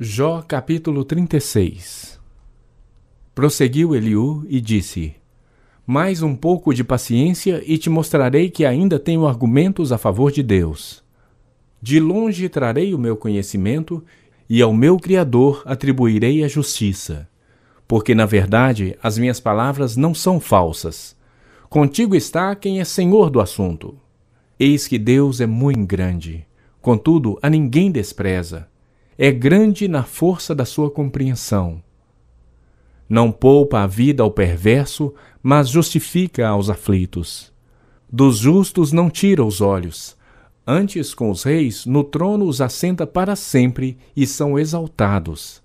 Jó capítulo 36 Prosseguiu Eliú e disse: Mais um pouco de paciência e te mostrarei que ainda tenho argumentos a favor de Deus. De longe trarei o meu conhecimento e ao meu Criador atribuirei a justiça. Porque, na verdade, as minhas palavras não são falsas. Contigo está quem é senhor do assunto. Eis que Deus é muito grande, contudo a ninguém despreza é grande na força da sua compreensão. Não poupa a vida ao perverso, mas justifica aos aflitos. Dos justos não tira os olhos. Antes, com os reis, no trono os assenta para sempre e são exaltados.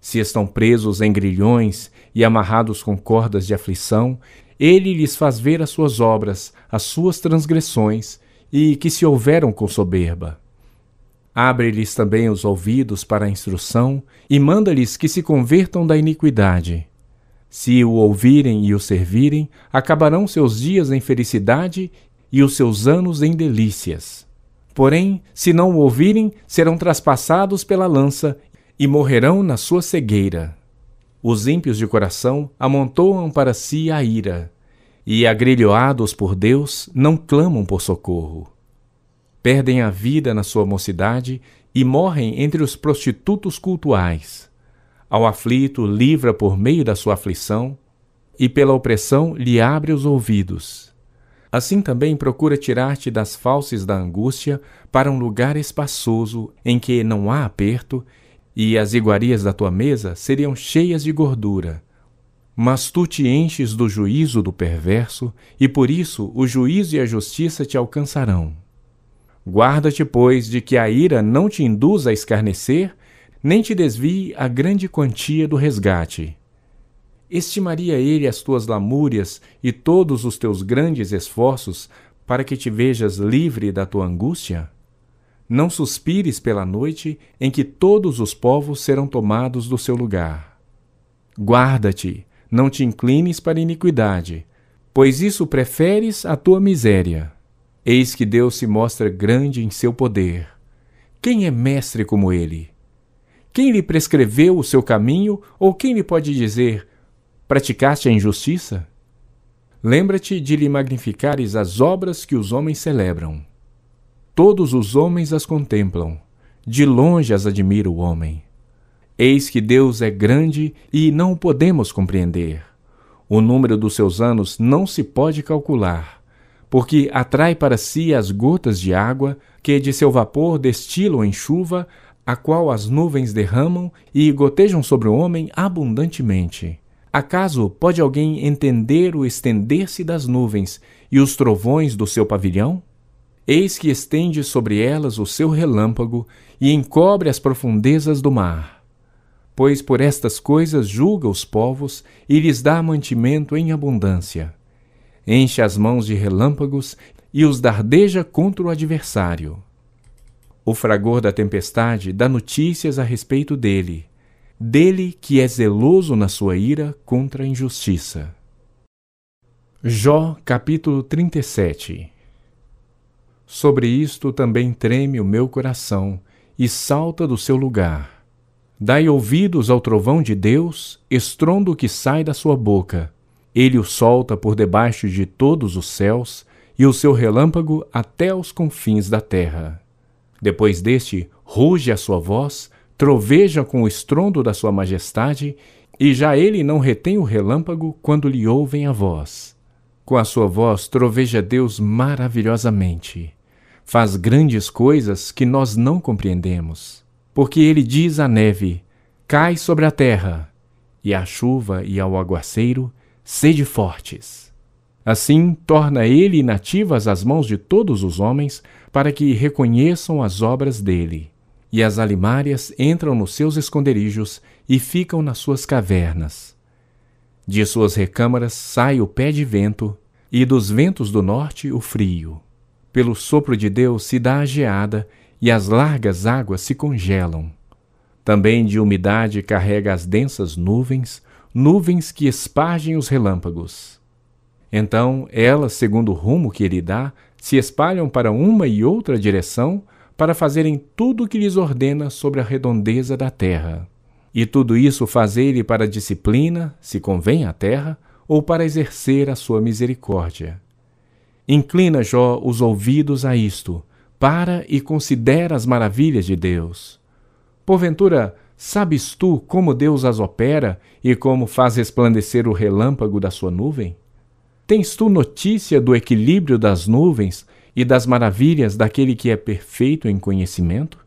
Se estão presos em grilhões e amarrados com cordas de aflição, ele lhes faz ver as suas obras, as suas transgressões, e que se houveram com soberba. Abre-lhes também os ouvidos para a instrução e manda-lhes que se convertam da iniquidade. Se o ouvirem e o servirem, acabarão seus dias em felicidade e os seus anos em delícias. Porém, se não o ouvirem, serão traspassados pela lança e morrerão na sua cegueira. Os ímpios de coração amontoam para si a ira, e, agrilhoados por Deus, não clamam por socorro perdem a vida na sua mocidade e morrem entre os prostitutos cultuais. Ao aflito livra por meio da sua aflição, e pela opressão lhe abre os ouvidos. Assim também procura tirar-te das falses da angústia para um lugar espaçoso em que não há aperto, e as iguarias da tua mesa seriam cheias de gordura. Mas tu te enches do juízo do perverso, e por isso o juízo e a justiça te alcançarão. Guarda-te, pois, de que a ira não te induza a escarnecer, nem te desvie a grande quantia do resgate. Estimaria ele as tuas lamúrias e todos os teus grandes esforços para que te vejas livre da tua angústia? Não suspires pela noite em que todos os povos serão tomados do seu lugar. Guarda-te, não te inclines para a iniquidade, pois isso preferes à tua miséria. Eis que Deus se mostra grande em seu poder. Quem é mestre como ele? Quem lhe prescreveu o seu caminho, ou quem lhe pode dizer: praticaste a injustiça? Lembra-te de lhe magnificares as obras que os homens celebram. Todos os homens as contemplam, de longe as admira o homem. Eis que Deus é grande e não o podemos compreender. O número dos seus anos não se pode calcular porque atrai para si as gotas de água que de seu vapor destilam em chuva, a qual as nuvens derramam e gotejam sobre o homem abundantemente. Acaso pode alguém entender o estender-se das nuvens e os trovões do seu pavilhão? Eis que estende sobre elas o seu relâmpago e encobre as profundezas do mar. Pois por estas coisas julga os povos e lhes dá mantimento em abundância enche as mãos de relâmpagos e os dardeja contra o adversário. O fragor da tempestade dá notícias a respeito dele, dele que é zeloso na sua ira contra a injustiça. Jó capítulo 37 Sobre isto também treme o meu coração e salta do seu lugar. Dai ouvidos ao trovão de Deus, estrondo que sai da sua boca ele o solta por debaixo de todos os céus e o seu relâmpago até aos confins da terra. Depois deste, ruge a sua voz, troveja com o estrondo da sua majestade, e já ele não retém o relâmpago quando lhe ouvem a voz. Com a sua voz troveja Deus maravilhosamente. Faz grandes coisas que nós não compreendemos. Porque ele diz à neve: Cai sobre a terra, e à chuva e ao aguaceiro, sede fortes. Assim, torna ele inativas as mãos de todos os homens, para que reconheçam as obras dele. E as alimárias entram nos seus esconderijos e ficam nas suas cavernas. De suas recâmaras sai o pé de vento, e dos ventos do norte o frio. Pelo sopro de Deus se dá a geada, e as largas águas se congelam. Também de umidade carrega as densas nuvens, nuvens que espargem os relâmpagos. Então elas, segundo o rumo que ele dá, se espalham para uma e outra direção, para fazerem tudo o que lhes ordena sobre a redondeza da terra. E tudo isso faz ele para disciplina, se convém à terra, ou para exercer a sua misericórdia. Inclina, Jó, os ouvidos a isto, para e considera as maravilhas de Deus. Porventura, sabes tu como Deus as opera e como faz resplandecer o relâmpago da sua nuvem? Tens tu notícia do equilíbrio das nuvens e das maravilhas daquele que é perfeito em conhecimento?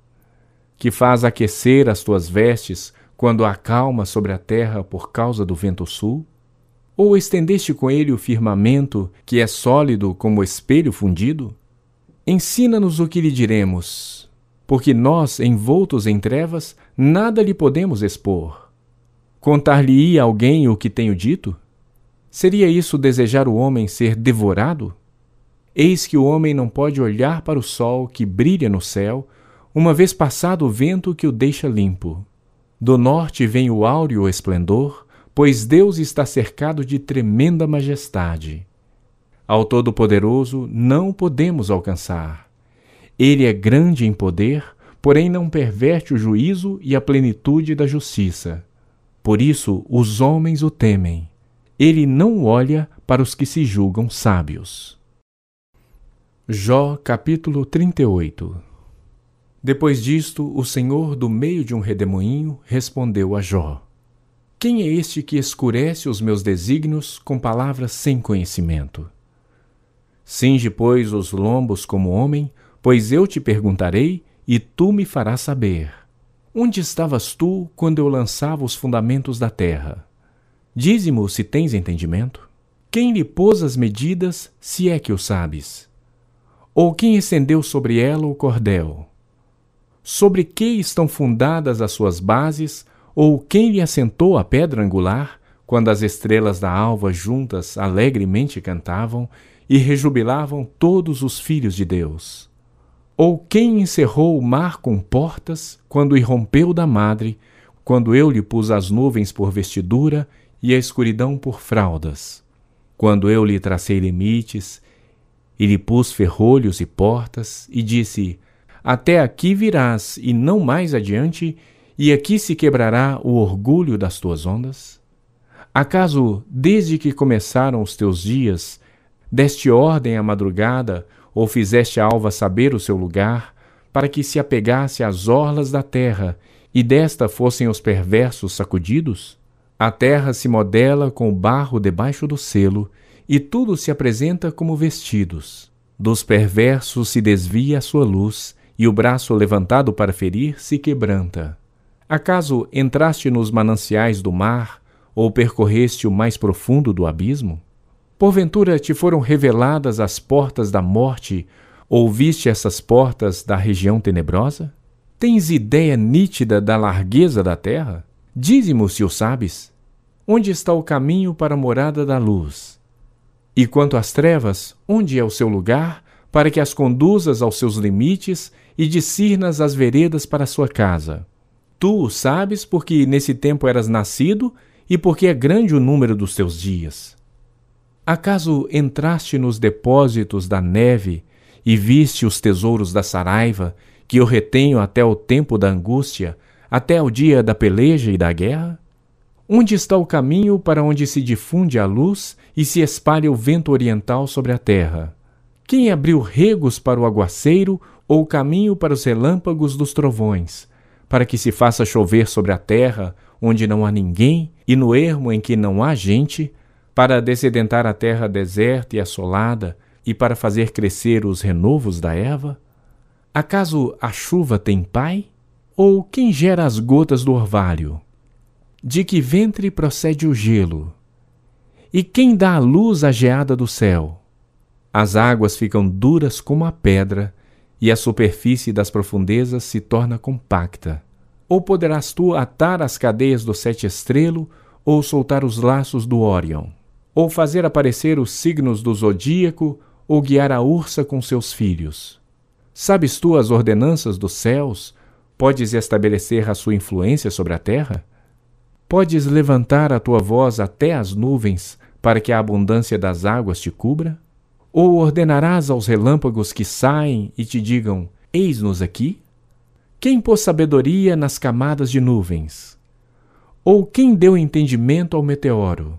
Que faz aquecer as tuas vestes quando acalma sobre a terra por causa do vento sul? Ou estendeste com ele o firmamento, que é sólido como espelho fundido? Ensina-nos o que lhe diremos, porque nós, envoltos em trevas, nada lhe podemos expor. Contar-lhe-ia alguém o que tenho dito? Seria isso desejar o homem ser devorado? Eis que o homem não pode olhar para o sol que brilha no céu, uma vez passado o vento que o deixa limpo. Do norte vem o áureo esplendor, pois Deus está cercado de tremenda majestade. Ao Todo-Poderoso não podemos alcançar. Ele é grande em poder, porém não perverte o juízo e a plenitude da justiça. Por isso os homens o temem. Ele não olha para os que se julgam sábios. Jó capítulo 38 Depois disto, o Senhor, do meio de um redemoinho, respondeu a Jó: Quem é este que escurece os meus desígnios com palavras sem conhecimento? Cinge, pois, os lombos como homem, pois eu te perguntarei e tu me farás saber. Onde estavas tu quando eu lançava os fundamentos da terra? Dize-mo se tens entendimento. Quem lhe pôs as medidas, se é que o sabes? Ou quem estendeu sobre ela o cordel? Sobre que estão fundadas as suas bases, ou quem lhe assentou a pedra angular, quando as estrelas da alva juntas alegremente cantavam e rejubilavam todos os filhos de Deus? Ou quem encerrou o mar com portas, quando irrompeu da madre, quando eu lhe pus as nuvens por vestidura e a escuridão por fraldas? Quando eu lhe tracei limites e lhe pus ferrolhos e portas, e disse: Até aqui virás, e não mais adiante, e aqui se quebrará o orgulho das tuas ondas? Acaso, desde que começaram os teus dias, deste ordem à madrugada, ou fizeste a alva saber o seu lugar, para que se apegasse às orlas da terra, e desta fossem os perversos sacudidos? A terra se modela com o barro debaixo do selo, e tudo se apresenta como vestidos. Dos perversos se desvia a sua luz, e o braço levantado para ferir se quebranta. Acaso entraste nos mananciais do mar, ou percorreste o mais profundo do abismo? Porventura te foram reveladas as portas da morte, ou viste essas portas da região tenebrosa? Tens ideia nítida da largueza da terra? Dize-mo se o sabes. Onde está o caminho para a morada da luz? E quanto às trevas, onde é o seu lugar, para que as conduzas aos seus limites e discernas as veredas para a sua casa? Tu o sabes porque nesse tempo eras nascido e porque é grande o número dos teus dias. Acaso entraste nos depósitos da neve e viste os tesouros da saraiva, que eu retenho até o tempo da angústia, até o dia da peleja e da guerra? Onde está o caminho para onde se difunde a luz e se espalha o vento oriental sobre a terra? Quem abriu regos para o aguaceiro ou caminho para os relâmpagos dos trovões, para que se faça chover sobre a terra onde não há ninguém e no ermo em que não há gente, para descedentar a terra deserta e assolada e para fazer crescer os renovos da erva? Acaso a chuva tem pai? Ou quem gera as gotas do orvalho? De que ventre procede o gelo? E quem dá a luz à geada do céu? As águas ficam duras como a pedra, e a superfície das profundezas se torna compacta. Ou poderás tu atar as cadeias do sete estrelo, ou soltar os laços do Órion, ou fazer aparecer os signos do zodíaco, ou guiar a ursa com seus filhos. Sabes tu as ordenanças dos céus? Podes estabelecer a sua influência sobre a terra? Podes levantar a tua voz até as nuvens, para que a abundância das águas te cubra? Ou ordenarás aos relâmpagos que saem e te digam: Eis-nos aqui? Quem pôs sabedoria nas camadas de nuvens? Ou quem deu entendimento ao meteoro?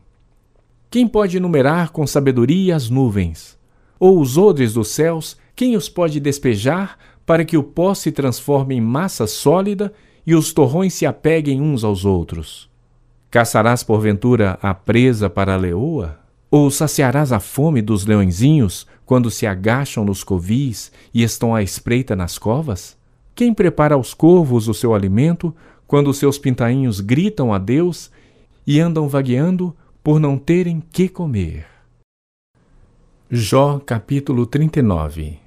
Quem pode numerar com sabedoria as nuvens? Ou os odres dos céus, quem os pode despejar para que o pó se transforme em massa sólida e os torrões se apeguem uns aos outros? Caçarás porventura a presa para a leoa? Ou saciarás a fome dos leõezinhos quando se agacham nos covis e estão à espreita nas covas? Quem prepara aos corvos o seu alimento quando seus pintainhos gritam a Deus e andam vagueando por não terem que comer? Jó capítulo 39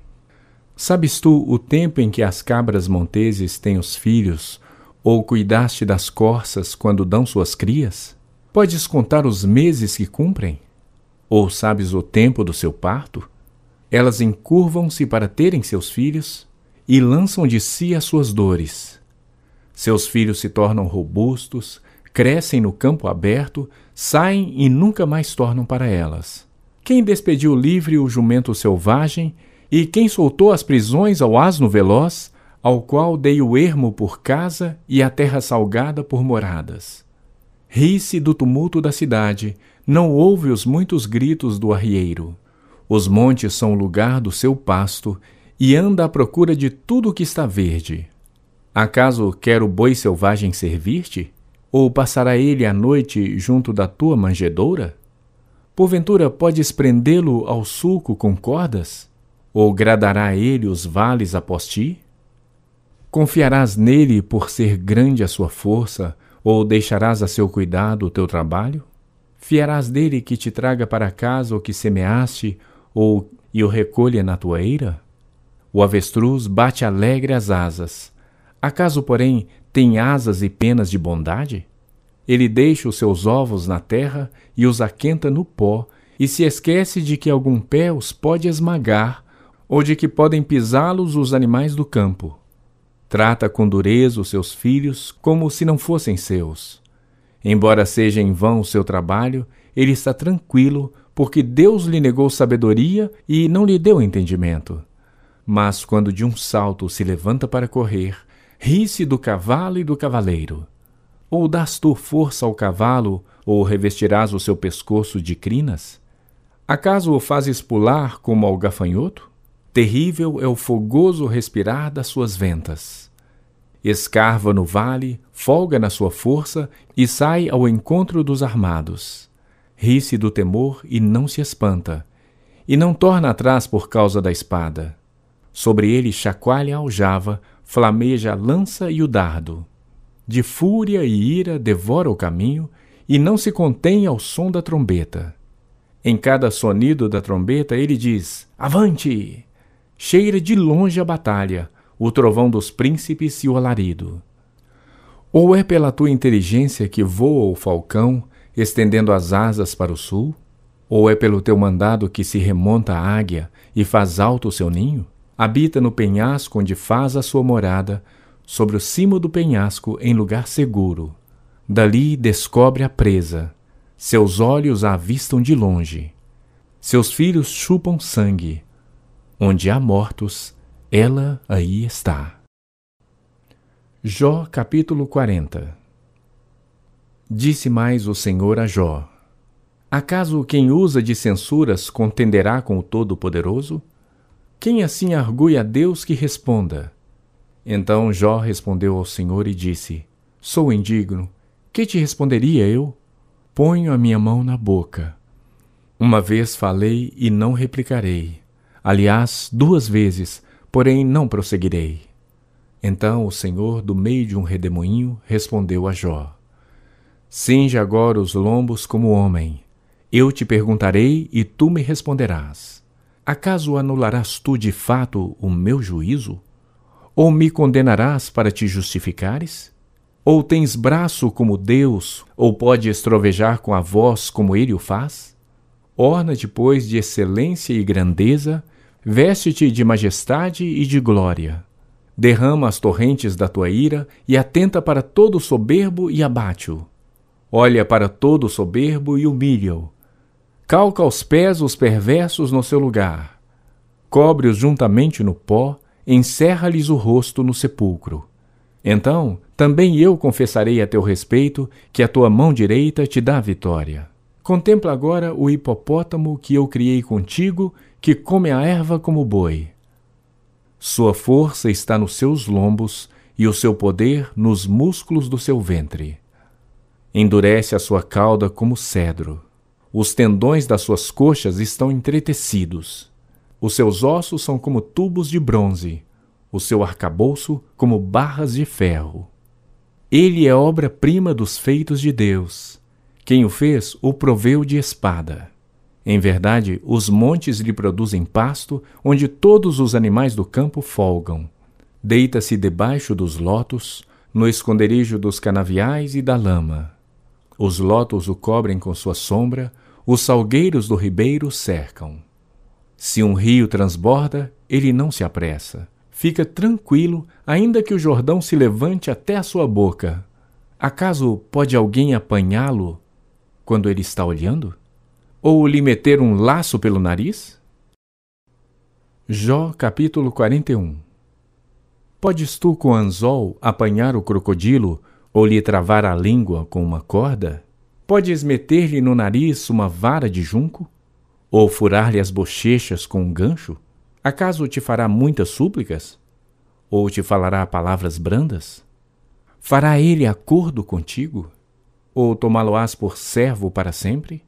Sabes tu o tempo em que as cabras monteses têm os filhos, ou cuidaste das corças quando dão suas crias? Podes contar os meses que cumprem? Ou sabes o tempo do seu parto? Elas encurvam-se para terem seus filhos, e lançam de si as suas dores. Seus filhos se tornam robustos, crescem no campo aberto, saem e nunca mais tornam para elas. Quem despediu livre o jumento selvagem e quem soltou as prisões ao asno veloz, ao qual dei o ermo por casa e a terra salgada por moradas? Ri-se do tumulto da cidade, não ouve os muitos gritos do arrieiro. Os montes são o lugar do seu pasto e anda à procura de tudo o que está verde. Acaso quer o boi selvagem servir-te? Ou passará ele a noite junto da tua manjedoura? Porventura podes prendê-lo ao sulco com cordas? Ou gradará ele os vales após ti? Confiarás nele por ser grande a sua força, ou deixarás a seu cuidado o teu trabalho? Fiarás dele que te traga para casa o que semeaste, ou e o recolha na tua eira? O avestruz bate alegre as asas. Acaso, porém, tem asas e penas de bondade? Ele deixa os seus ovos na terra e os aquenta no pó, e se esquece de que algum pé os pode esmagar, ou de que podem pisá-los os animais do campo. Trata com dureza os seus filhos como se não fossem seus. Embora seja em vão o seu trabalho, ele está tranquilo, porque Deus lhe negou sabedoria e não lhe deu entendimento. Mas quando de um salto se levanta para correr, ri-se do cavalo e do cavaleiro. Ou dás tu força ao cavalo, ou revestirás o seu pescoço de crinas? Acaso o fazes pular como ao gafanhoto? Terrível é o fogoso respirar das suas ventas. Escarva no vale, folga na sua força e sai ao encontro dos armados. Ri-se do temor e não se espanta, e não torna atrás por causa da espada. Sobre ele chacoalha a aljava, flameja a lança e o dardo. De fúria e ira devora o caminho e não se contém ao som da trombeta. Em cada sonido da trombeta ele diz: Avante! Cheira de longe a batalha, o trovão dos príncipes e o alarido. Ou é pela tua inteligência que voa o falcão, estendendo as asas para o sul? Ou é pelo teu mandado que se remonta a águia e faz alto o seu ninho? Habita no penhasco onde faz a sua morada, sobre o cimo do penhasco em lugar seguro. Dali descobre a presa, seus olhos a avistam de longe. Seus filhos chupam sangue. Onde há mortos, ela aí está. Jó capítulo 40 Disse mais o Senhor a Jó: Acaso quem usa de censuras contenderá com o Todo-Poderoso? Quem assim argui a Deus que responda? Então Jó respondeu ao Senhor e disse: Sou indigno. Que te responderia eu? Ponho a minha mão na boca. Uma vez falei e não replicarei. Aliás, duas vezes, porém não prosseguirei. Então o Senhor, do meio de um redemoinho, respondeu a Jó: Cinge agora os lombos como homem. Eu te perguntarei e tu me responderás. Acaso anularás tu de fato o meu juízo? Ou me condenarás para te justificares? Ou tens braço como Deus, ou pode estrovejar com a voz como ele o faz? Orna-te, pois, de excelência e grandeza, veste-te de majestade e de glória. Derrama as torrentes da tua ira e atenta para todo soberbo e abate-o. Olha para todo soberbo e humilha-o calca aos pés os perversos no seu lugar, cobre-os juntamente no pó, encerra-lhes o rosto no sepulcro. Então também eu confessarei a teu respeito que a tua mão direita te dá vitória. Contempla agora o hipopótamo que eu criei contigo, que come a erva como boi. Sua força está nos seus lombos e o seu poder nos músculos do seu ventre. Endurece a sua cauda como cedro. Os tendões das suas coxas estão entretecidos. Os seus ossos são como tubos de bronze, o seu arcabouço como barras de ferro. Ele é obra-prima dos feitos de Deus. Quem o fez o proveu de espada. Em verdade, os montes lhe produzem pasto, onde todos os animais do campo folgam. Deita-se debaixo dos lotos, no esconderijo dos canaviais e da lama. Os lotos o cobrem com sua sombra, os salgueiros do ribeiro cercam. Se um rio transborda, ele não se apressa fica tranquilo, ainda que o Jordão se levante até a sua boca. Acaso pode alguém apanhá-lo quando ele está olhando? Ou lhe meter um laço pelo nariz? Jó capítulo 41 Podes tu com anzol apanhar o crocodilo ou lhe travar a língua com uma corda? Podes meter-lhe no nariz uma vara de junco? Ou furar-lhe as bochechas com um gancho? Acaso te fará muitas súplicas? Ou te falará palavras brandas? Fará ele acordo contigo? Ou tomá-lo-ás por servo para sempre?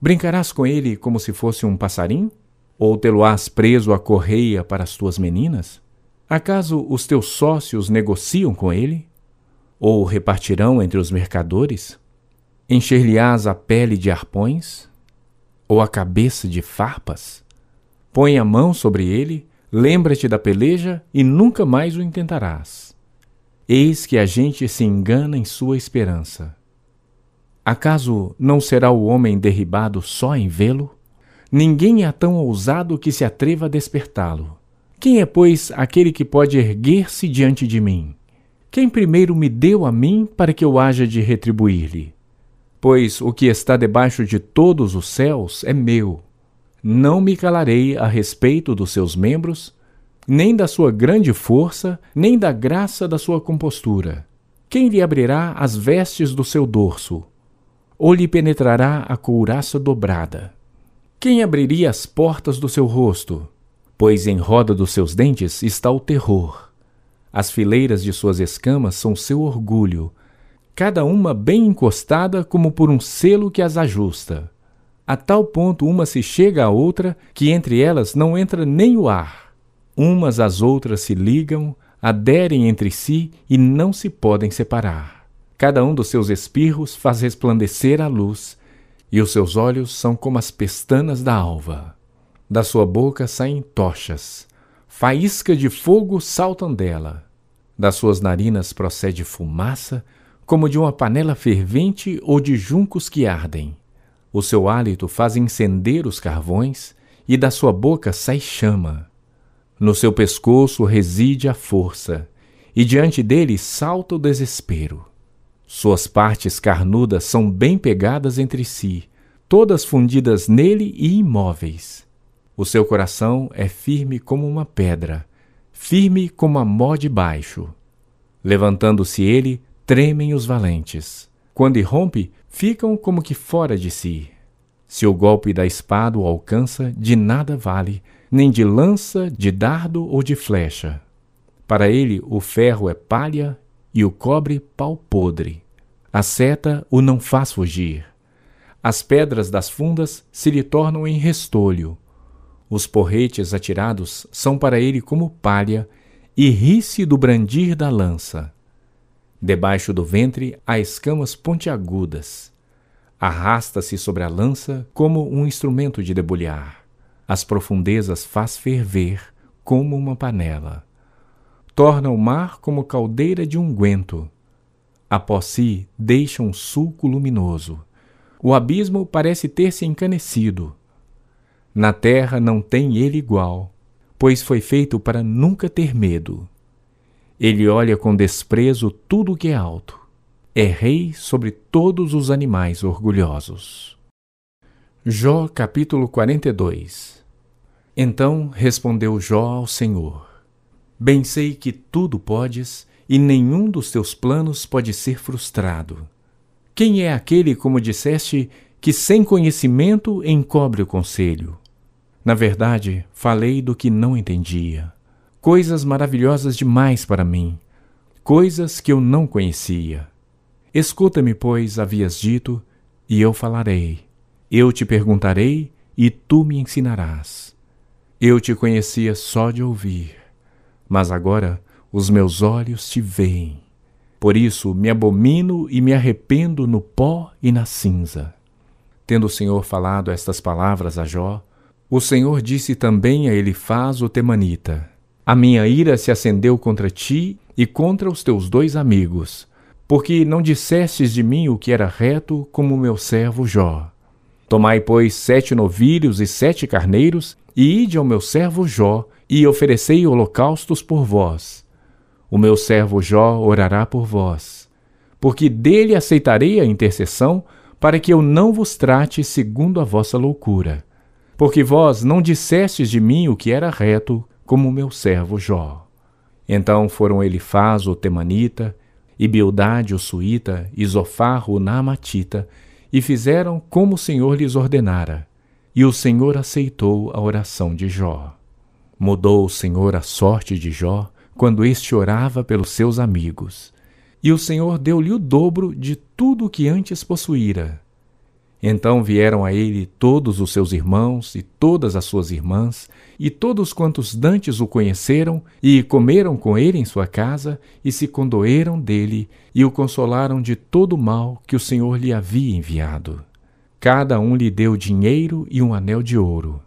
Brincarás com ele como se fosse um passarinho? Ou tê-lo-ás preso à correia para as tuas meninas? Acaso os teus sócios negociam com ele? Ou repartirão entre os mercadores? Encher-lhe-ás a pele de arpões? Ou a cabeça de farpas? Põe a mão sobre ele, lembra-te da peleja e nunca mais o intentarás. Eis que a gente se engana em sua esperança. Acaso não será o homem derribado só em vê-lo? Ninguém é tão ousado que se atreva a despertá-lo. Quem é, pois, aquele que pode erguer-se diante de mim? Quem primeiro me deu a mim para que eu haja de retribuir-lhe? Pois o que está debaixo de todos os céus é meu não me calarei a respeito dos seus membros, nem da sua grande força, nem da graça da sua compostura. Quem lhe abrirá as vestes do seu dorso? Ou lhe penetrará a couraça dobrada? Quem abriria as portas do seu rosto? Pois em roda dos seus dentes está o terror. As fileiras de suas escamas são seu orgulho, cada uma bem encostada como por um selo que as ajusta a tal ponto uma se chega à outra que entre elas não entra nem o ar. Umas às outras se ligam, aderem entre si e não se podem separar. Cada um dos seus espirros faz resplandecer a luz, e os seus olhos são como as pestanas da alva. Da sua boca saem tochas, faísca de fogo saltam dela. Das suas narinas procede fumaça, como de uma panela fervente ou de juncos que ardem. O seu hálito faz incender os carvões e da sua boca sai chama. No seu pescoço reside a força e diante dele salta o desespero. Suas partes carnudas são bem pegadas entre si, todas fundidas nele e imóveis. O seu coração é firme como uma pedra, firme como a mó de baixo. Levantando-se ele, tremem os valentes. Quando irrompe, ficam como que fora de si. Se o golpe da espada o alcança, de nada vale, nem de lança, de dardo ou de flecha. Para ele o ferro é palha e o cobre pau podre. A seta o não faz fugir. As pedras das fundas se lhe tornam em restolho. Os porretes atirados são para ele como palha, e ri-se do brandir da lança. Debaixo do ventre há escamas pontiagudas. Arrasta-se sobre a lança como um instrumento de debulhar. As profundezas faz ferver como uma panela. Torna o mar como caldeira de unguento. Após si deixa um sulco luminoso. O abismo parece ter se encanecido. Na terra não tem ele igual, pois foi feito para nunca ter medo. Ele olha com desprezo tudo o que é alto. É rei sobre todos os animais orgulhosos. Jó capítulo 42 Então respondeu Jó ao Senhor: Bem sei que tudo podes e nenhum dos teus planos pode ser frustrado. Quem é aquele, como disseste, que sem conhecimento encobre o conselho? Na verdade, falei do que não entendia. Coisas maravilhosas demais para mim, coisas que eu não conhecia. Escuta-me, pois, havias dito, e eu falarei. Eu te perguntarei, e tu me ensinarás. Eu te conhecia só de ouvir, mas agora os meus olhos te veem. Por isso me abomino e me arrependo no pó e na cinza. Tendo o Senhor falado estas palavras a Jó, o Senhor disse também a Elifaz o temanita: A minha ira se acendeu contra ti e contra os teus dois amigos, porque não dissestes de mim o que era reto, como meu servo Jó. Tomai, pois, sete novilhos e sete carneiros, e ide ao meu servo Jó, e oferecei holocaustos por vós. O meu servo Jó orará por vós, porque dele aceitarei a intercessão, para que eu não vos trate segundo a vossa loucura. Porque vós não dissestes de mim o que era reto, como meu servo Jó. Então foram Elifaz o Temanita, e Bildade o Suíta, e Zofar o Naamatita, e fizeram como o Senhor lhes ordenara. E o Senhor aceitou a oração de Jó. Mudou o Senhor a sorte de Jó, quando este orava pelos seus amigos. E o Senhor deu-lhe o dobro de tudo o que antes possuíra. Então vieram a ele todos os seus irmãos e todas as suas irmãs, e todos quantos dantes o conheceram, e comeram com ele em sua casa, e se condoeram dele, e o consolaram de todo o mal que o Senhor lhe havia enviado. Cada um lhe deu dinheiro e um anel de ouro.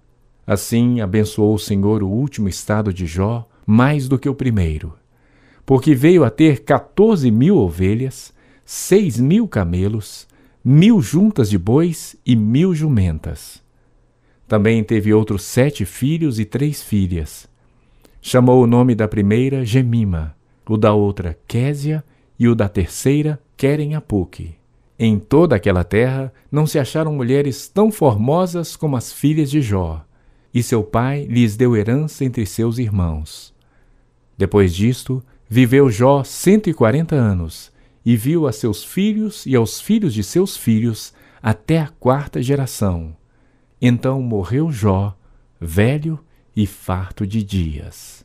Assim abençoou o Senhor o último estado de Jó mais do que o primeiro, porque veio a ter quatorze mil ovelhas, seis mil camelos, mil juntas de bois e mil jumentas. Também teve outros sete filhos e três filhas. Chamou o nome da primeira Gemima, o da outra Késia e o da terceira Querem-Apuque. Em toda aquela terra não se acharam mulheres tão formosas como as filhas de Jó, e seu pai lhes deu herança entre seus irmãos. Depois disto, viveu Jó cento e quarenta anos, e viu a seus filhos e aos filhos de seus filhos até a quarta geração. Então morreu Jó, velho e farto de dias.